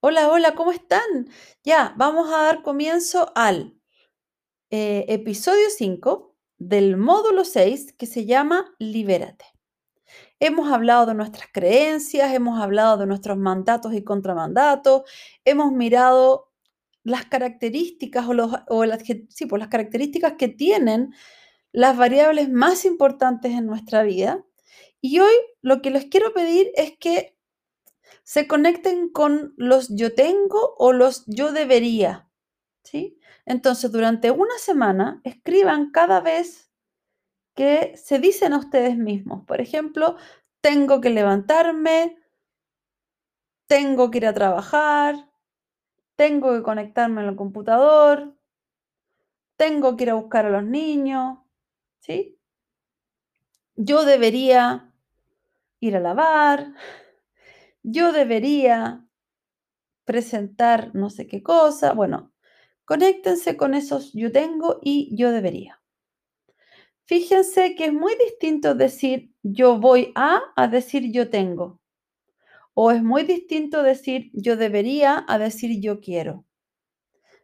Hola, hola, ¿cómo están? Ya, vamos a dar comienzo al eh, episodio 5 del módulo 6 que se llama Libérate. Hemos hablado de nuestras creencias, hemos hablado de nuestros mandatos y contramandatos, hemos mirado las características o, las, sí, pues las características que tienen las variables más importantes en nuestra vida. Y hoy lo que les quiero pedir es que se conecten con los yo tengo o los yo debería. ¿sí? Entonces, durante una semana, escriban cada vez que se dicen a ustedes mismos. Por ejemplo, tengo que levantarme, tengo que ir a trabajar, tengo que conectarme al computador, tengo que ir a buscar a los niños, ¿sí? Yo debería ir a lavar, yo debería presentar no sé qué cosa. Bueno, conéctense con esos yo tengo y yo debería. Fíjense que es muy distinto decir yo voy a a decir yo tengo. O es muy distinto decir yo debería a decir yo quiero.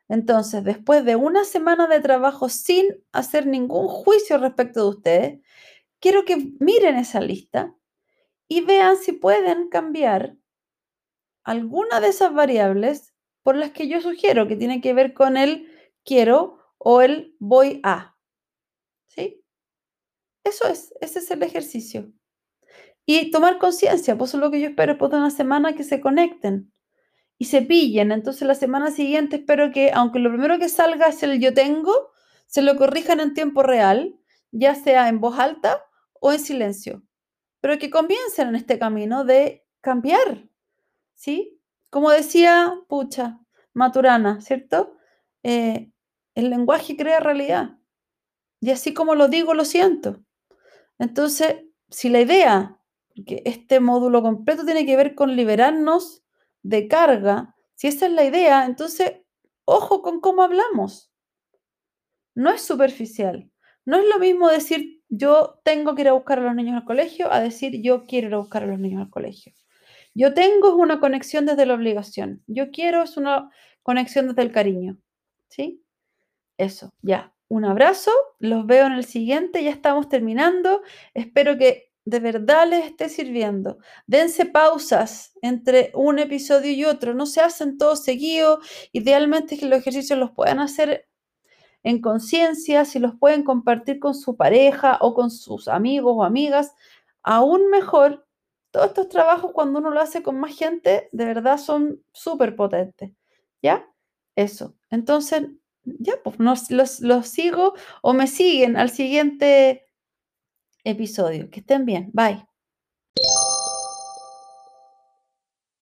Entonces, después de una semana de trabajo sin hacer ningún juicio respecto de ustedes, quiero que miren esa lista y vean si pueden cambiar alguna de esas variables por las que yo sugiero que tiene que ver con el quiero o el voy a. ¿Sí? Eso es, ese es el ejercicio. Y tomar conciencia, pues eso es lo que yo espero después de una semana que se conecten y se pillen. Entonces la semana siguiente espero que, aunque lo primero que salga es el yo tengo, se lo corrijan en tiempo real, ya sea en voz alta o en silencio. Pero que comiencen en este camino de cambiar, ¿sí? Como decía Pucha, Maturana, ¿cierto? Eh, el lenguaje crea realidad. Y así como lo digo, lo siento. Entonces, si la idea, que este módulo completo tiene que ver con liberarnos de carga, si esa es la idea, entonces, ojo con cómo hablamos. No es superficial. No es lo mismo decir yo tengo que ir a buscar a los niños al colegio a decir yo quiero ir a buscar a los niños al colegio. Yo tengo es una conexión desde la obligación. Yo quiero es una conexión desde el cariño. ¿Sí? Eso, ya. Un abrazo, los veo en el siguiente, ya estamos terminando. Espero que de verdad les esté sirviendo. Dense pausas entre un episodio y otro, no se hacen todos seguidos. Idealmente que los ejercicios los puedan hacer en conciencia, si los pueden compartir con su pareja o con sus amigos o amigas, aún mejor. Todos estos trabajos cuando uno lo hace con más gente, de verdad son súper potentes. ¿Ya? Eso. Entonces, ya, pues los, los sigo o me siguen al siguiente episodio. Que estén bien. Bye.